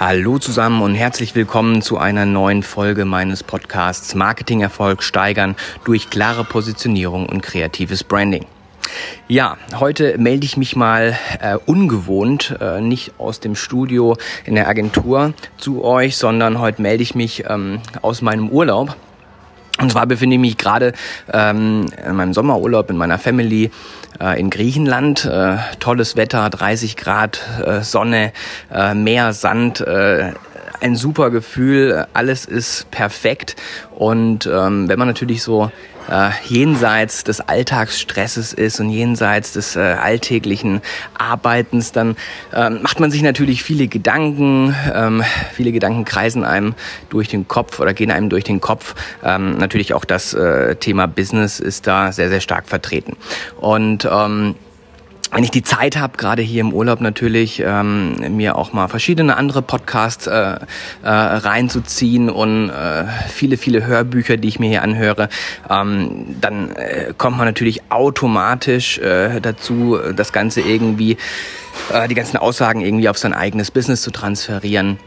Hallo zusammen und herzlich willkommen zu einer neuen Folge meines Podcasts Marketingerfolg steigern durch klare Positionierung und kreatives Branding. Ja, heute melde ich mich mal äh, ungewohnt, äh, nicht aus dem Studio in der Agentur zu euch, sondern heute melde ich mich ähm, aus meinem Urlaub. Und zwar befinde ich mich gerade ähm, in meinem Sommerurlaub in meiner Family äh, in Griechenland. Äh, tolles Wetter, 30 Grad, äh, Sonne, äh, Meer, Sand. Äh, ein super Gefühl, alles ist perfekt und ähm, wenn man natürlich so äh, jenseits des Alltagsstresses ist und jenseits des äh, alltäglichen Arbeitens, dann ähm, macht man sich natürlich viele Gedanken. Ähm, viele Gedanken kreisen einem durch den Kopf oder gehen einem durch den Kopf. Ähm, natürlich auch das äh, Thema Business ist da sehr, sehr stark vertreten. Und ähm, wenn ich die Zeit habe, gerade hier im Urlaub natürlich, ähm, mir auch mal verschiedene andere Podcasts äh, äh, reinzuziehen und äh, viele, viele Hörbücher, die ich mir hier anhöre, ähm, dann äh, kommt man natürlich automatisch äh, dazu, das Ganze irgendwie, äh, die ganzen Aussagen irgendwie auf sein eigenes Business zu transferieren.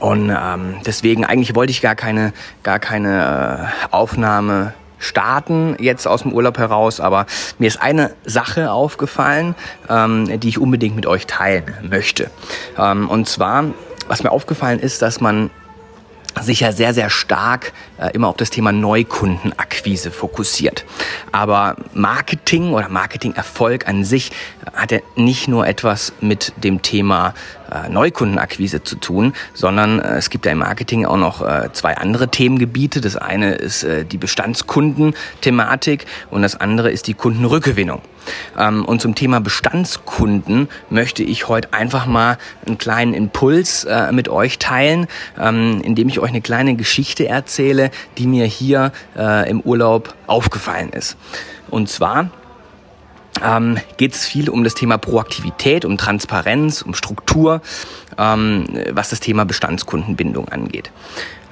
Und ähm, deswegen eigentlich wollte ich gar keine, gar keine äh, Aufnahme starten jetzt aus dem Urlaub heraus, aber mir ist eine Sache aufgefallen, ähm, die ich unbedingt mit euch teilen möchte. Ähm, und zwar, was mir aufgefallen ist, dass man sich ja sehr, sehr stark immer auf das Thema Neukundenakquise fokussiert. Aber Marketing oder Marketingerfolg an sich hat ja nicht nur etwas mit dem Thema äh, Neukundenakquise zu tun, sondern äh, es gibt ja im Marketing auch noch äh, zwei andere Themengebiete. Das eine ist äh, die Bestandskundenthematik und das andere ist die Kundenrückgewinnung. Ähm, und zum Thema Bestandskunden möchte ich heute einfach mal einen kleinen Impuls äh, mit euch teilen, ähm, indem ich euch eine kleine Geschichte erzähle, die mir hier äh, im Urlaub aufgefallen ist. Und zwar ähm, geht es viel um das Thema Proaktivität, um Transparenz, um Struktur, ähm, was das Thema Bestandskundenbindung angeht.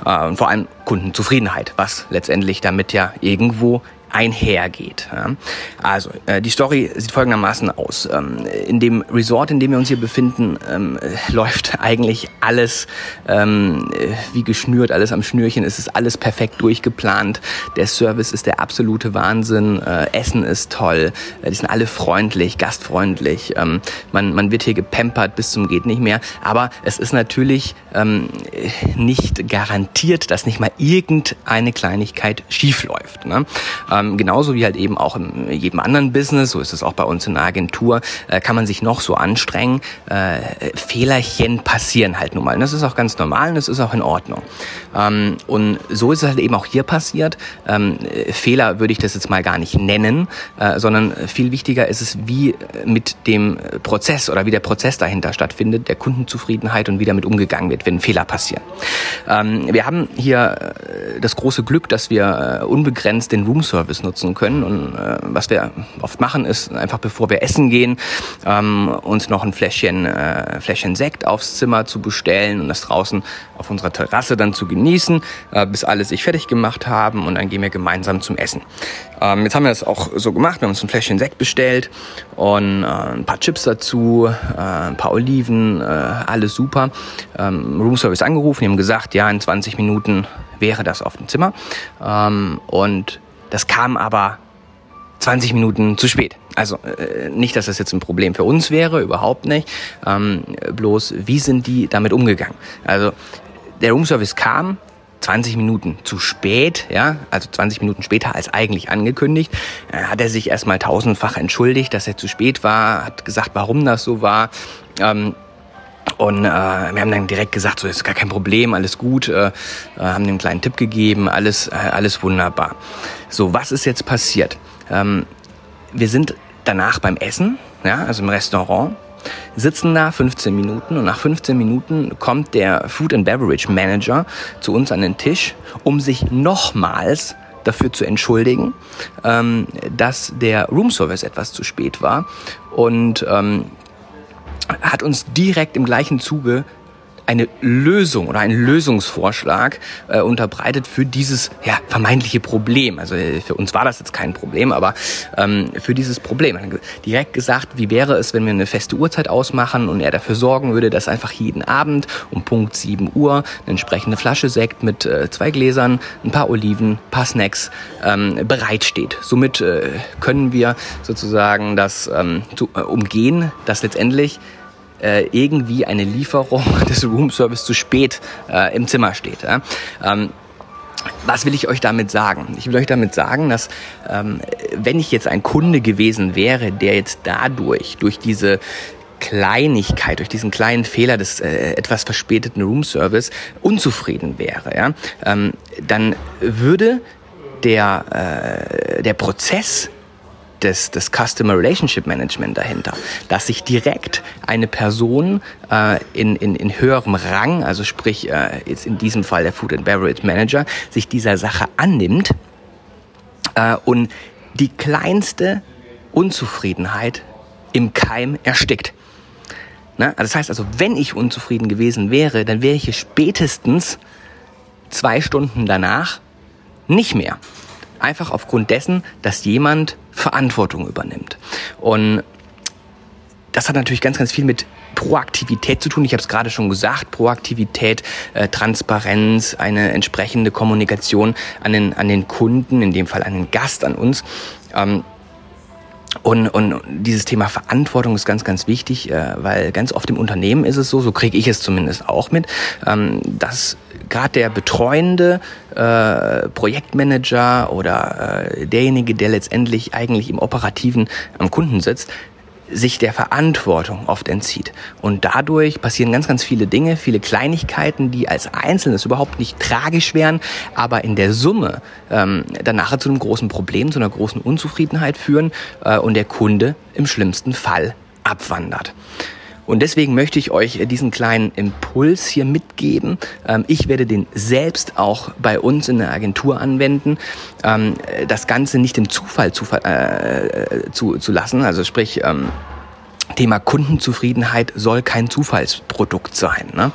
Äh, und vor allem Kundenzufriedenheit, was letztendlich damit ja irgendwo einhergeht. Ja. Also, äh, die Story sieht folgendermaßen aus. Ähm, in dem Resort, in dem wir uns hier befinden, ähm, äh, läuft eigentlich alles ähm, äh, wie geschnürt, alles am Schnürchen. Es ist alles perfekt durchgeplant. Der Service ist der absolute Wahnsinn. Äh, Essen ist toll. Äh, die sind alle freundlich, gastfreundlich. Ähm, man, man wird hier gepampert bis zum geht nicht mehr. Aber es ist natürlich ähm, nicht garantiert, dass nicht mal irgendeine Kleinigkeit schief läuft. Ne? Ähm, genauso wie halt eben auch in jedem anderen Business, so ist es auch bei uns in der Agentur, äh, kann man sich noch so anstrengen. Äh, Fehlerchen passieren halt nun mal. Und das ist auch ganz normal und das ist auch in Ordnung. Ähm, und so ist es halt eben auch hier passiert. Ähm, Fehler würde ich das jetzt mal gar nicht nennen, äh, sondern viel wichtiger ist es, wie mit dem Prozess oder wie der Prozess dahinter stattfindet, der Kundenzufriedenheit und wie damit umgegangen wird, wenn Fehler passieren. Ähm, wir haben hier äh, das große Glück, dass wir äh, unbegrenzt den Room Service nutzen können. Und äh, was wir oft machen, ist einfach bevor wir essen gehen, ähm, uns noch ein Fläschchen, äh, Fläschchen Sekt aufs Zimmer zu bestellen und das draußen auf unserer Terrasse dann zu genießen, äh, bis alle sich fertig gemacht haben und dann gehen wir gemeinsam zum Essen. Ähm, jetzt haben wir das auch so gemacht, wir haben uns ein Fläschchen Sekt bestellt und äh, ein paar Chips dazu, äh, ein paar Oliven, äh, alles super. Ähm, Roomservice angerufen, die haben gesagt, ja, in 20 Minuten wäre das auf dem Zimmer. Ähm, und das kam aber 20 Minuten zu spät. Also äh, nicht, dass das jetzt ein Problem für uns wäre, überhaupt nicht. Ähm, bloß, wie sind die damit umgegangen? Also der Roomservice kam 20 Minuten zu spät, ja, also 20 Minuten später als eigentlich angekündigt, äh, hat er sich erstmal tausendfach entschuldigt, dass er zu spät war, hat gesagt, warum das so war. Ähm, und äh, wir haben dann direkt gesagt, so ist gar kein Problem, alles gut, äh, äh, haben einen kleinen Tipp gegeben, alles, äh, alles wunderbar. So, was ist jetzt passiert? Ähm, wir sind danach beim Essen, ja, also im Restaurant, sitzen da 15 Minuten und nach 15 Minuten kommt der Food and Beverage Manager zu uns an den Tisch, um sich nochmals dafür zu entschuldigen, ähm, dass der Roomservice etwas zu spät war und ähm, hat uns direkt im gleichen Zuge eine Lösung oder einen Lösungsvorschlag äh, unterbreitet für dieses ja, vermeintliche Problem. Also äh, für uns war das jetzt kein Problem, aber ähm, für dieses Problem. Direkt gesagt, wie wäre es, wenn wir eine feste Uhrzeit ausmachen und er dafür sorgen würde, dass einfach jeden Abend um Punkt 7 Uhr eine entsprechende Flasche Sekt mit äh, zwei Gläsern, ein paar Oliven, ein paar Snacks ähm, bereitsteht. Somit äh, können wir sozusagen das ähm, zu, äh, umgehen, dass letztendlich äh, irgendwie eine Lieferung des Roomservice zu spät äh, im Zimmer steht. Ja? Ähm, was will ich euch damit sagen? Ich will euch damit sagen, dass ähm, wenn ich jetzt ein Kunde gewesen wäre, der jetzt dadurch, durch diese Kleinigkeit, durch diesen kleinen Fehler des äh, etwas verspäteten Roomservice unzufrieden wäre, ja, ähm, dann würde der, äh, der Prozess des, des Customer Relationship Management dahinter, dass sich direkt eine Person äh, in, in, in höherem Rang, also sprich äh, jetzt in diesem Fall der Food and Beverage Manager, sich dieser Sache annimmt äh, und die kleinste Unzufriedenheit im Keim erstickt. Na, also das heißt also, wenn ich unzufrieden gewesen wäre, dann wäre ich spätestens zwei Stunden danach nicht mehr. Einfach aufgrund dessen, dass jemand Verantwortung übernimmt. Und das hat natürlich ganz, ganz viel mit Proaktivität zu tun. Ich habe es gerade schon gesagt, Proaktivität, äh, Transparenz, eine entsprechende Kommunikation an den, an den Kunden, in dem Fall an den Gast, an uns. Ähm, und, und dieses Thema Verantwortung ist ganz, ganz wichtig, äh, weil ganz oft im Unternehmen ist es so, so kriege ich es zumindest auch mit, ähm, dass gerade der betreuende äh, Projektmanager oder äh, derjenige, der letztendlich eigentlich im Operativen am Kunden sitzt, sich der Verantwortung oft entzieht. Und dadurch passieren ganz, ganz viele Dinge, viele Kleinigkeiten, die als Einzelnes überhaupt nicht tragisch wären, aber in der Summe ähm, dann nachher zu einem großen Problem, zu einer großen Unzufriedenheit führen äh, und der Kunde im schlimmsten Fall abwandert. Und deswegen möchte ich euch diesen kleinen Impuls hier mitgeben. Ähm, ich werde den selbst auch bei uns in der Agentur anwenden. Ähm, das Ganze nicht dem Zufall zu, äh, zu, zu lassen. Also sprich, ähm, Thema Kundenzufriedenheit soll kein Zufallsprodukt sein. Ne?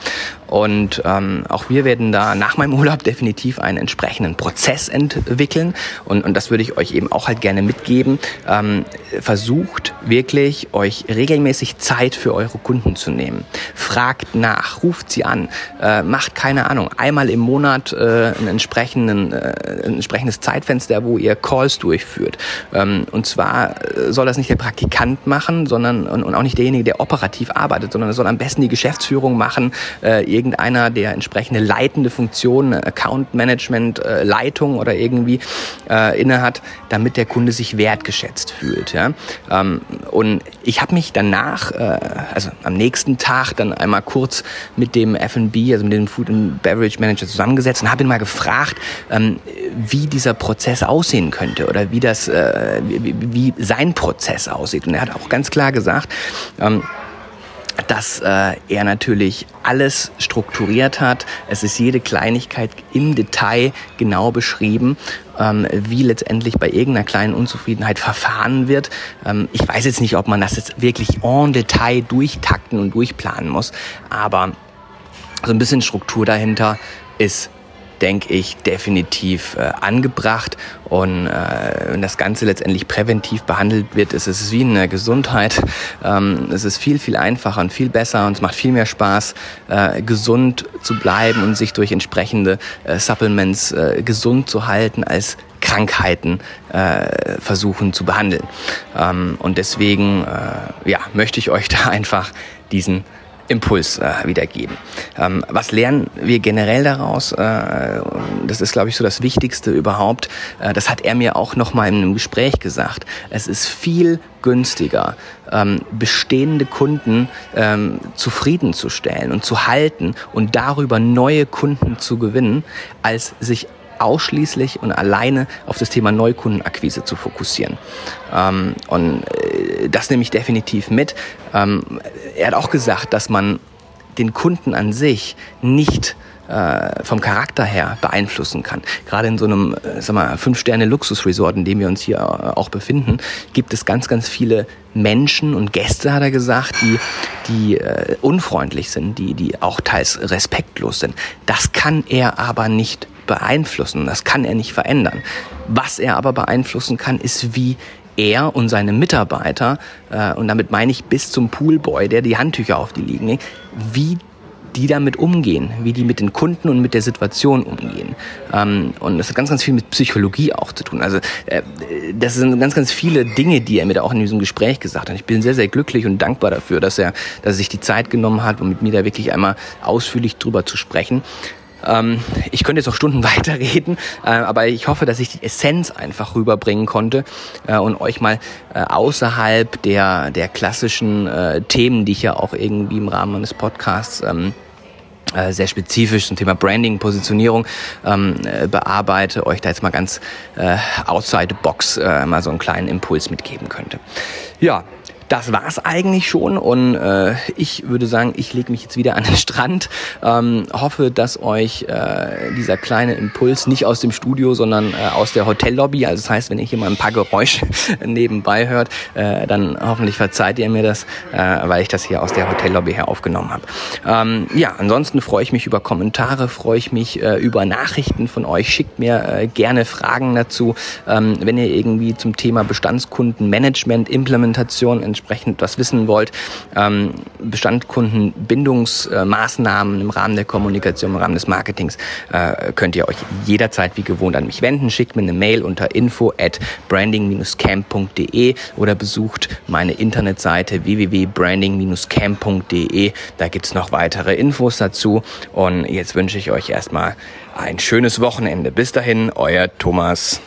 Und ähm, auch wir werden da nach meinem Urlaub definitiv einen entsprechenden Prozess entwickeln. Und, und das würde ich euch eben auch halt gerne mitgeben. Ähm, versucht wirklich, euch regelmäßig Zeit für eure Kunden zu nehmen. Fragt nach, ruft sie an, äh, macht keine Ahnung, einmal im Monat äh, ein, entsprechenden, äh, ein entsprechendes Zeitfenster, wo ihr Calls durchführt. Ähm, und zwar äh, soll das nicht der Praktikant machen, sondern und, und auch nicht derjenige, der operativ arbeitet, sondern es soll am besten die Geschäftsführung machen, äh, irgendeiner, der entsprechende leitende Funktion, Account Management, äh, Leitung oder irgendwie äh, innehat, damit der Kunde sich wertgeschätzt fühlt. Ja? Ähm, und ich habe mich danach, äh, also am nächsten Tag, dann einmal kurz mit dem F&B, also mit dem Food and Beverage Manager zusammengesetzt und habe ihn mal gefragt, ähm, wie dieser Prozess aussehen könnte oder wie das, äh, wie, wie sein Prozess aussieht. Und er hat auch ganz klar gesagt, ähm, dass äh, er natürlich alles strukturiert hat. Es ist jede Kleinigkeit im Detail genau beschrieben, ähm, wie letztendlich bei irgendeiner kleinen Unzufriedenheit verfahren wird. Ähm, ich weiß jetzt nicht, ob man das jetzt wirklich en Detail durchtakten und durchplanen muss, aber so ein bisschen Struktur dahinter ist denke ich, definitiv äh, angebracht. Und äh, wenn das Ganze letztendlich präventiv behandelt wird, ist es wie in der Gesundheit. Ähm, es ist viel, viel einfacher und viel besser und es macht viel mehr Spaß, äh, gesund zu bleiben und sich durch entsprechende äh, Supplements äh, gesund zu halten, als Krankheiten äh, versuchen zu behandeln. Ähm, und deswegen äh, ja, möchte ich euch da einfach diesen Impuls äh, wiedergeben. Ähm, was lernen wir generell daraus? Äh, das ist, glaube ich, so das Wichtigste überhaupt. Äh, das hat er mir auch noch mal in einem Gespräch gesagt. Es ist viel günstiger, ähm, bestehende Kunden ähm, zufriedenzustellen und zu halten und darüber neue Kunden zu gewinnen, als sich ausschließlich und alleine auf das Thema Neukundenakquise zu fokussieren. Ähm, und äh, das nehme ich definitiv mit. Ähm, er hat auch gesagt, dass man den Kunden an sich nicht äh, vom Charakter her beeinflussen kann. Gerade in so einem, äh, sag mal, Fünf-Sterne-Luxus-Resort, in dem wir uns hier auch befinden, gibt es ganz, ganz viele Menschen und Gäste, hat er gesagt, die, die äh, unfreundlich sind, die, die auch teils respektlos sind. Das kann er aber nicht beeinflussen, das kann er nicht verändern. Was er aber beeinflussen kann, ist, wie er und seine Mitarbeiter, äh, und damit meine ich bis zum Poolboy, der die Handtücher auf die liegen, wie die damit umgehen, wie die mit den Kunden und mit der Situation umgehen. Ähm, und das hat ganz, ganz viel mit Psychologie auch zu tun. Also äh, das sind ganz, ganz viele Dinge, die er mir da auch in diesem Gespräch gesagt hat. Ich bin sehr, sehr glücklich und dankbar dafür, dass er, dass er sich die Zeit genommen hat, um mit mir da wirklich einmal ausführlich drüber zu sprechen. Ähm, ich könnte jetzt auch Stunden weiterreden, äh, aber ich hoffe, dass ich die Essenz einfach rüberbringen konnte äh, und euch mal äh, außerhalb der, der klassischen Themen, die ich ja auch irgendwie im Rahmen meines Podcasts ähm, äh, sehr spezifisch zum Thema Branding, Positionierung ähm, äh, bearbeite, euch da jetzt mal ganz outside the box mal so einen kleinen Impuls mitgeben könnte. Ja, das war's eigentlich schon und äh, ich würde sagen, ich lege mich jetzt wieder an den Strand. Ähm, hoffe, dass euch äh, dieser kleine Impuls nicht aus dem Studio, sondern äh, aus der Hotellobby, also das heißt, wenn ihr hier mal ein paar Geräusche nebenbei hört, äh, dann hoffentlich verzeiht ihr mir das, äh, weil ich das hier aus der Hotellobby her aufgenommen habe. Ähm, ja, ansonsten freue ich mich über Kommentare, freue ich mich äh, über Nachrichten von euch. Schickt mir äh, gerne Fragen dazu, ähm, wenn ihr irgendwie zum Thema Bestandskundenmanagement, Implementation entsprechend was wissen wollt, ähm, Bestandkundenbindungsmaßnahmen im Rahmen der Kommunikation, im Rahmen des Marketings, äh, könnt ihr euch jederzeit wie gewohnt an mich wenden. Schickt mir eine Mail unter info at branding-camp.de oder besucht meine Internetseite www.branding-camp.de. Da gibt's noch weitere Infos dazu. Und jetzt wünsche ich euch erstmal ein schönes Wochenende. Bis dahin, euer Thomas.